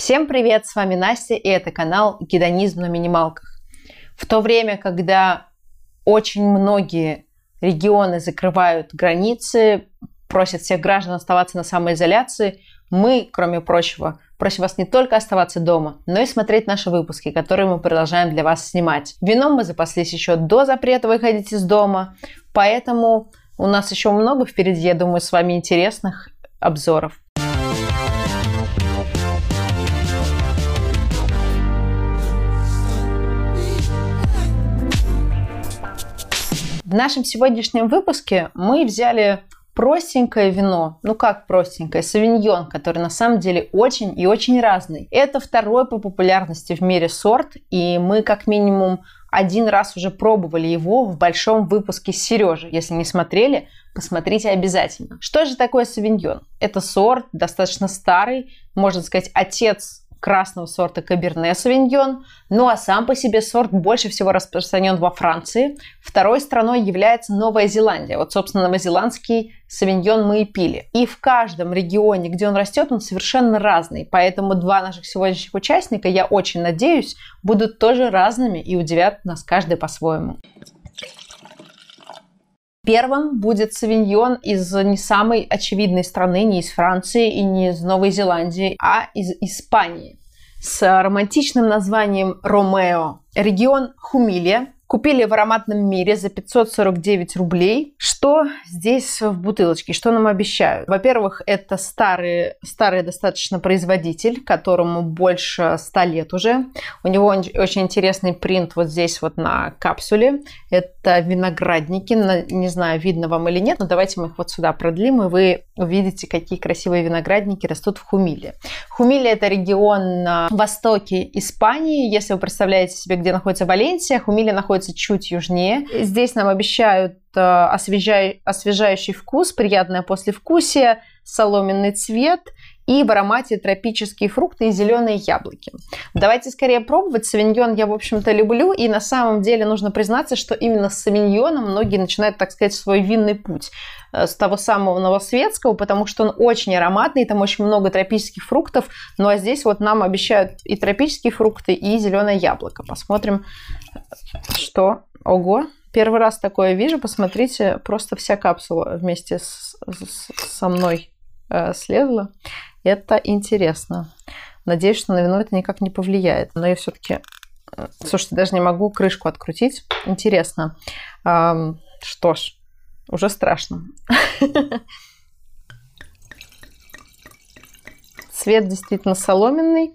Всем привет, с вами Настя, и это канал «Гедонизм на минималках». В то время, когда очень многие регионы закрывают границы, просят всех граждан оставаться на самоизоляции, мы, кроме прочего, просим вас не только оставаться дома, но и смотреть наши выпуски, которые мы продолжаем для вас снимать. Вином мы запаслись еще до запрета выходить из дома, поэтому у нас еще много впереди, я думаю, с вами интересных обзоров. В нашем сегодняшнем выпуске мы взяли простенькое вино. Ну как простенькое? Савиньон, который на самом деле очень и очень разный. Это второй по популярности в мире сорт, и мы как минимум один раз уже пробовали его в большом выпуске с Сережей. Если не смотрели, посмотрите обязательно. Что же такое савиньон? Это сорт достаточно старый, можно сказать, отец красного сорта Каберне Савиньон, ну а сам по себе сорт больше всего распространен во Франции. Второй страной является Новая Зеландия. Вот, собственно, новозеландский Савиньон мы и пили. И в каждом регионе, где он растет, он совершенно разный. Поэтому два наших сегодняшних участника, я очень надеюсь, будут тоже разными и удивят нас каждый по-своему. Первым будет савиньон из не самой очевидной страны, не из Франции и не из Новой Зеландии, а из Испании с романтичным названием Ромео. Регион Хумилия, Купили в ароматном мире за 549 рублей. Что здесь в бутылочке? Что нам обещают? Во-первых, это старый, старый достаточно производитель, которому больше 100 лет уже. У него очень интересный принт вот здесь вот на капсуле. Это виноградники. Не знаю, видно вам или нет, но давайте мы их вот сюда продлим, и вы увидите, какие красивые виноградники растут в Хумиле. Хумиле – это регион на востоке Испании. Если вы представляете себе, где находится Валенсия, Хумиле находится находится чуть южнее. Здесь нам обещают э, освежающий вкус, приятное послевкусие, соломенный цвет и в аромате тропические фрукты и зеленые яблоки. Давайте скорее пробовать. Савиньон я, в общем-то, люблю. И на самом деле нужно признаться, что именно с савиньоном многие начинают, так сказать, свой винный путь э, с того самого новосветского, потому что он очень ароматный, там очень много тропических фруктов. Ну а здесь вот нам обещают и тропические фрукты, и зеленое яблоко. Посмотрим, что? Ого! Первый раз такое вижу. Посмотрите, просто вся капсула вместе с, с, со мной э, слезла. Это интересно. Надеюсь, что на вино это никак не повлияет. Но я все-таки... Э, слушайте, даже не могу крышку открутить. Интересно. Что ж, уже страшно. Цвет действительно соломенный.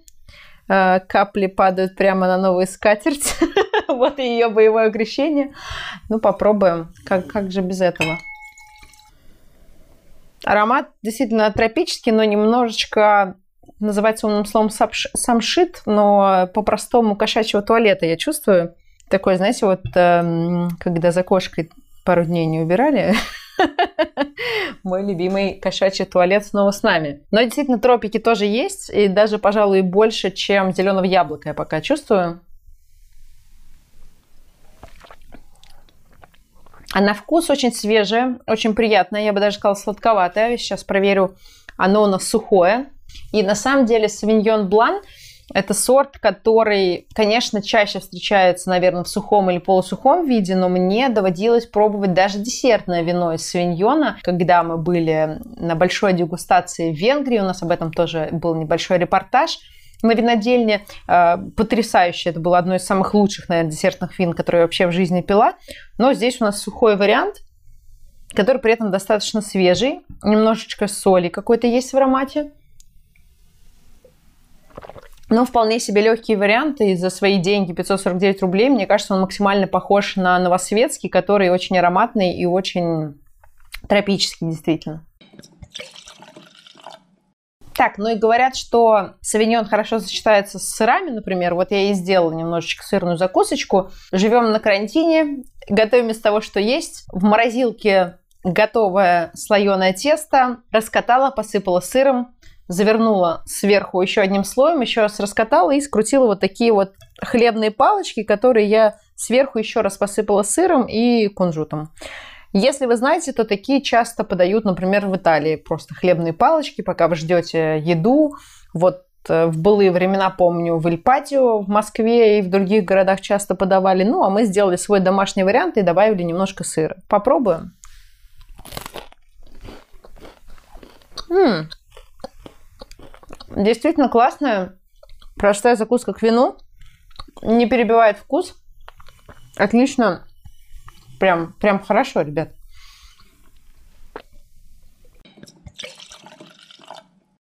Э, капли падают прямо на новую скатерть. вот ее боевое крещение. Ну, попробуем. Как, как же без этого? Аромат действительно тропический, но немножечко называется умным словом самшит, но по-простому кошачьего туалета я чувствую. Такой, знаете, вот э, когда за кошкой пару дней не убирали, мой любимый кошачий туалет снова с нами. Но действительно тропики тоже есть, и даже, пожалуй, больше, чем зеленого яблока я пока чувствую. На вкус очень свежее, очень приятное, я бы даже сказала сладковатое. Сейчас проверю, оно у нас сухое. И на самом деле савиньон блан это сорт, который, конечно, чаще встречается, наверное, в сухом или полусухом виде, но мне доводилось пробовать даже десертное вино из савиньона, когда мы были на большой дегустации в Венгрии, у нас об этом тоже был небольшой репортаж – на винодельне. Э, потрясающе. Это было одно из самых лучших, наверное, десертных вин, которые я вообще в жизни пила. Но здесь у нас сухой вариант, который при этом достаточно свежий. Немножечко соли какой-то есть в аромате. Но вполне себе легкие варианты. И за свои деньги 549 рублей, мне кажется, он максимально похож на новосветский, который очень ароматный и очень тропический, действительно. Так, ну и говорят, что савиньон хорошо сочетается с сырами, например. Вот я и сделала немножечко сырную закусочку. Живем на карантине, готовим из того, что есть. В морозилке готовое слоеное тесто. Раскатала, посыпала сыром, завернула сверху еще одним слоем, еще раз раскатала и скрутила вот такие вот хлебные палочки, которые я сверху еще раз посыпала сыром и кунжутом. Если вы знаете, то такие часто подают, например, в Италии просто хлебные палочки, пока вы ждете еду. Вот э, в былые времена, помню, в Ильпатио, в Москве и в других городах часто подавали. Ну, а мы сделали свой домашний вариант и добавили немножко сыра. Попробуем. М-м. Действительно классная, простая закуска к вину. Не перебивает вкус. Отлично. Прям, прям хорошо, ребят.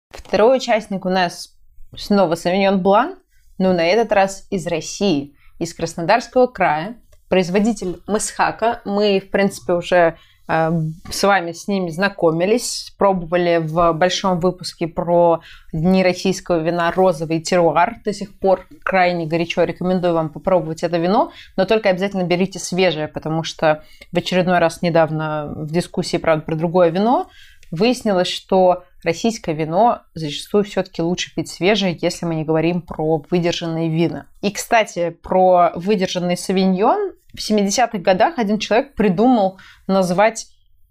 Второй участник у нас снова Савиньон Блан, но на этот раз из России, из Краснодарского края. Производитель Мысхака. Мы, в принципе, уже с вами с ними знакомились, пробовали в большом выпуске про Дни российского вина розовый теруар. До сих пор крайне горячо рекомендую вам попробовать это вино, но только обязательно берите свежее, потому что в очередной раз недавно в дискуссии, правда, про другое вино выяснилось, что российское вино зачастую все-таки лучше пить свежее, если мы не говорим про выдержанные вина. И, кстати, про выдержанный савиньон. В 70-х годах один человек придумал назвать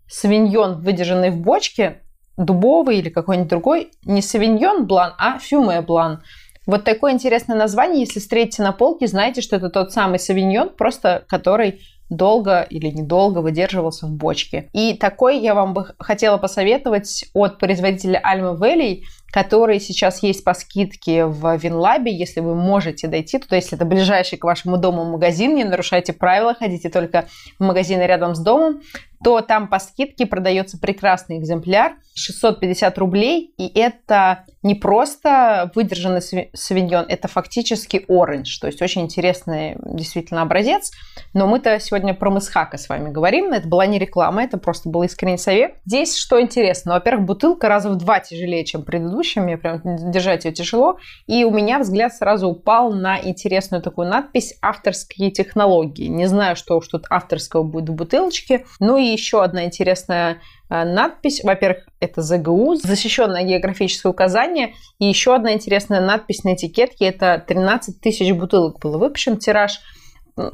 савиньон, выдержанный в бочке, дубовый или какой-нибудь другой, не савиньон блан, а фюме блан. Вот такое интересное название, если встретите на полке, знаете, что это тот самый савиньон, просто который долго или недолго выдерживался в бочке. И такой я вам бы хотела посоветовать от производителя Alma Valley, который сейчас есть по скидке в Винлабе, если вы можете дойти туда, если это ближайший к вашему дому магазин, не нарушайте правила, ходите только в магазины рядом с домом, то там по скидке продается прекрасный экземпляр, 650 рублей, и это не просто выдержанный савиньон, это фактически оранж, то есть очень интересный действительно образец. Но мы-то сегодня про Мысхака с вами говорим, это была не реклама, это просто был искренний совет. Здесь что интересно, во-первых, бутылка раза в два тяжелее, чем предыдущая, мне прям держать ее тяжело, и у меня взгляд сразу упал на интересную такую надпись «Авторские технологии». Не знаю, что уж тут авторского будет в бутылочке, ну и еще одна интересная э, надпись. Во-первых, это ЗГУ, защищенное географическое указание. И еще одна интересная надпись на этикетке. Это 13 тысяч бутылок было выпущен тираж.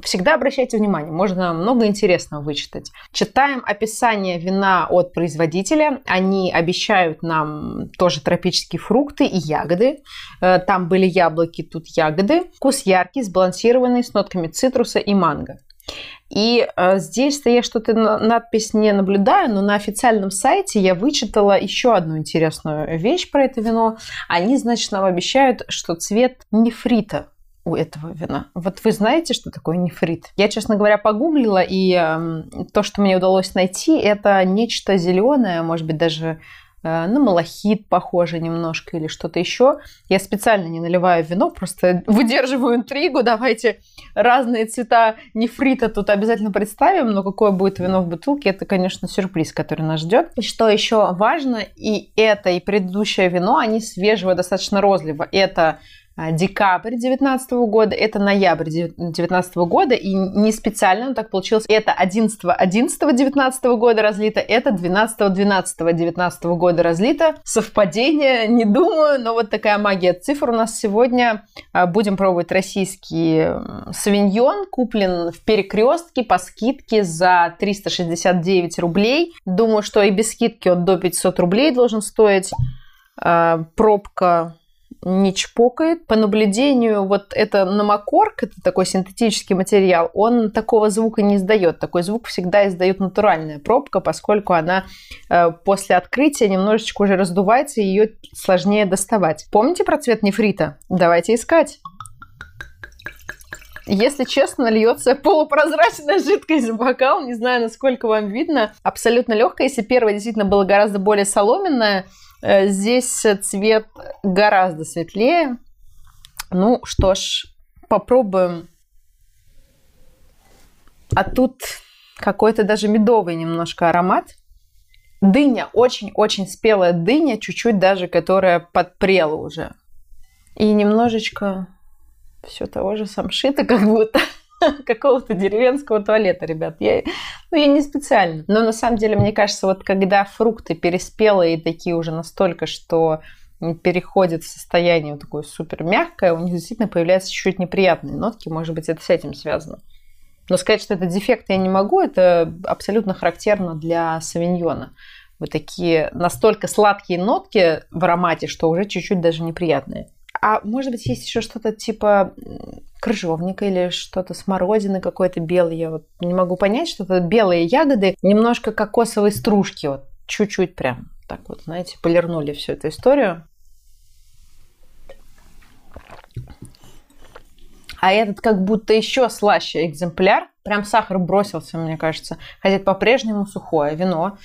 Всегда обращайте внимание, можно много интересного вычитать. Читаем описание вина от производителя. Они обещают нам тоже тропические фрукты и ягоды. Э, там были яблоки, тут ягоды. Вкус яркий, сбалансированный, с нотками цитруса и манго. И э, здесь-то я что-то надпись не наблюдаю, но на официальном сайте я вычитала еще одну интересную вещь про это вино. Они, значит, нам обещают, что цвет нефрита у этого вина. Вот вы знаете, что такое нефрит? Я, честно говоря, погуглила, и э, то, что мне удалось найти, это нечто зеленое, может быть, даже на малахит похоже немножко или что-то еще. Я специально не наливаю вино, просто выдерживаю интригу. Давайте разные цвета нефрита тут обязательно представим, но какое будет вино в бутылке, это, конечно, сюрприз, который нас ждет. И что еще важно, и это, и предыдущее вино, они свежего, достаточно розлива. Это декабрь 2019 года, это ноябрь 2019 года, и не специально так получилось. Это 11 11 19 года разлито, это 12 12 19 года разлито. Совпадение, не думаю, но вот такая магия цифр у нас сегодня. А, будем пробовать российский савиньон, куплен в перекрестке по скидке за 369 рублей. Думаю, что и без скидки он до 500 рублей должен стоить. А, пробка не чпокает. По наблюдению, вот это намокорк, это такой синтетический материал, он такого звука не издает. Такой звук всегда издает натуральная пробка, поскольку она э, после открытия немножечко уже раздувается, и ее сложнее доставать. Помните про цвет нефрита? Давайте искать. Если честно, льется полупрозрачная жидкость в бокал. Не знаю, насколько вам видно. Абсолютно легкая. Если первая действительно была гораздо более соломенная, здесь цвет гораздо светлее. Ну что ж, попробуем. А тут какой-то даже медовый немножко аромат. Дыня, очень-очень спелая дыня, чуть-чуть даже, которая подпрела уже. И немножечко все того же самшита, как будто. какого-то деревенского туалета, ребят. Я, ну, я не специально. Но на самом деле, мне кажется, вот когда фрукты переспелые такие уже настолько, что переходят в состояние вот такое супер мягкое, у них действительно появляются чуть-чуть неприятные нотки. Может быть, это с этим связано. Но сказать, что это дефект я не могу, это абсолютно характерно для савиньона. Вот такие настолько сладкие нотки в аромате, что уже чуть-чуть даже неприятные. А может быть, есть еще что-то типа крыжовника или что-то смородины какой-то белый. Я вот не могу понять, что-то белые ягоды, немножко кокосовой стружки, вот чуть-чуть прям так вот, знаете, полирнули всю эту историю. А этот как будто еще слаще экземпляр. Прям сахар бросился, мне кажется. Хотя это по-прежнему сухое вино.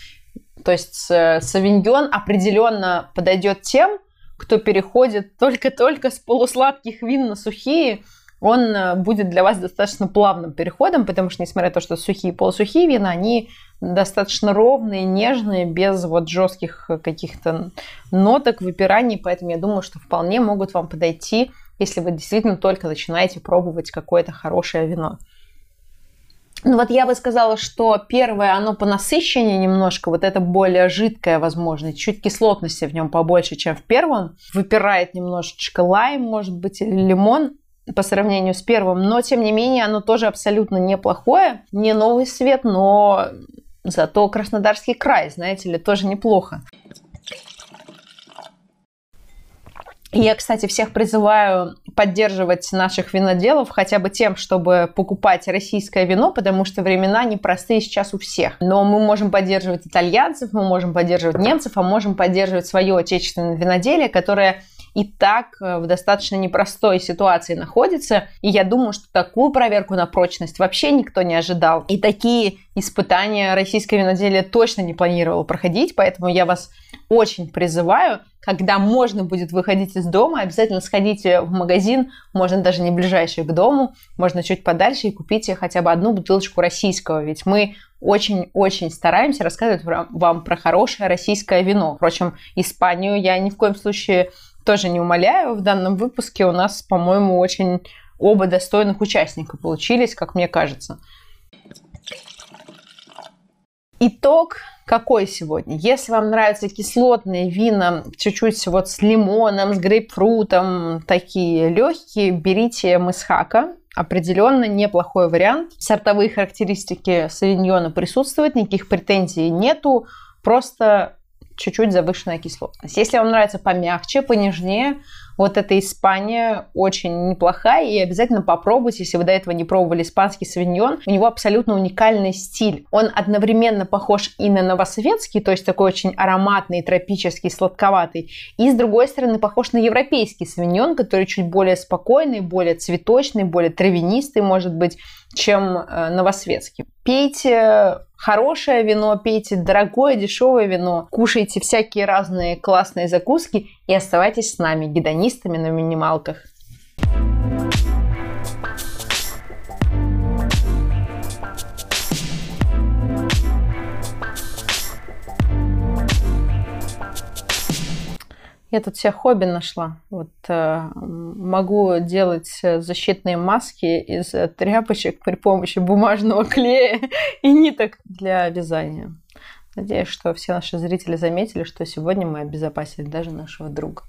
То есть э, савиньон определенно подойдет тем, кто переходит только-только с полусладких вин на сухие. Он э, будет для вас достаточно плавным переходом, потому что, несмотря на то, что сухие и полусухие вина, они достаточно ровные, нежные, без вот жестких каких-то ноток, выпираний. Поэтому я думаю, что вполне могут вам подойти если вы действительно только начинаете пробовать какое-то хорошее вино. Ну вот я бы сказала, что первое, оно по насыщению немножко, вот это более жидкое, возможно, чуть кислотности в нем побольше, чем в первом. Выпирает немножечко лайм, может быть, или лимон по сравнению с первым, но тем не менее оно тоже абсолютно неплохое, не новый свет, но зато Краснодарский край, знаете ли, тоже неплохо. Я, кстати, всех призываю поддерживать наших виноделов хотя бы тем, чтобы покупать российское вино, потому что времена непростые сейчас у всех. Но мы можем поддерживать итальянцев, мы можем поддерживать немцев, а можем поддерживать свое отечественное виноделие, которое и так э, в достаточно непростой ситуации находится. И я думаю, что такую проверку на прочность вообще никто не ожидал. И такие испытания российское виноделие точно не планировало проходить, поэтому я вас очень призываю, когда можно будет выходить из дома, обязательно сходите в магазин, можно даже не ближайший к дому, можно чуть подальше и купите хотя бы одну бутылочку российского, ведь мы очень-очень стараемся рассказывать вам про хорошее российское вино. Впрочем, Испанию я ни в коем случае тоже не умоляю. В данном выпуске у нас, по-моему, очень оба достойных участника получились, как мне кажется. Итог какой сегодня? Если вам нравятся кислотные вина, чуть-чуть вот с лимоном, с грейпфрутом, такие легкие, берите мысхака. Определенно неплохой вариант. Сортовые характеристики савиньона присутствуют, никаких претензий нету. Просто чуть-чуть завышенная кислотность. Если вам нравится помягче, понежнее, вот эта Испания очень неплохая, и обязательно попробуйте, если вы до этого не пробовали испанский савиньон. У него абсолютно уникальный стиль. Он одновременно похож и на новосоветский, то есть такой очень ароматный, тропический, сладковатый, и с другой стороны похож на европейский савиньон, который чуть более спокойный, более цветочный, более травянистый, может быть, чем э, новосветский. Пейте хорошее вино, пейте дорогое, дешевое вино, кушайте всякие разные классные закуски и оставайтесь с нами, гедонистами на минималках. Я тут себе хобби нашла. Вот э, могу делать защитные маски из тряпочек при помощи бумажного клея и ниток для вязания. Надеюсь, что все наши зрители заметили, что сегодня мы обезопасили даже нашего друга.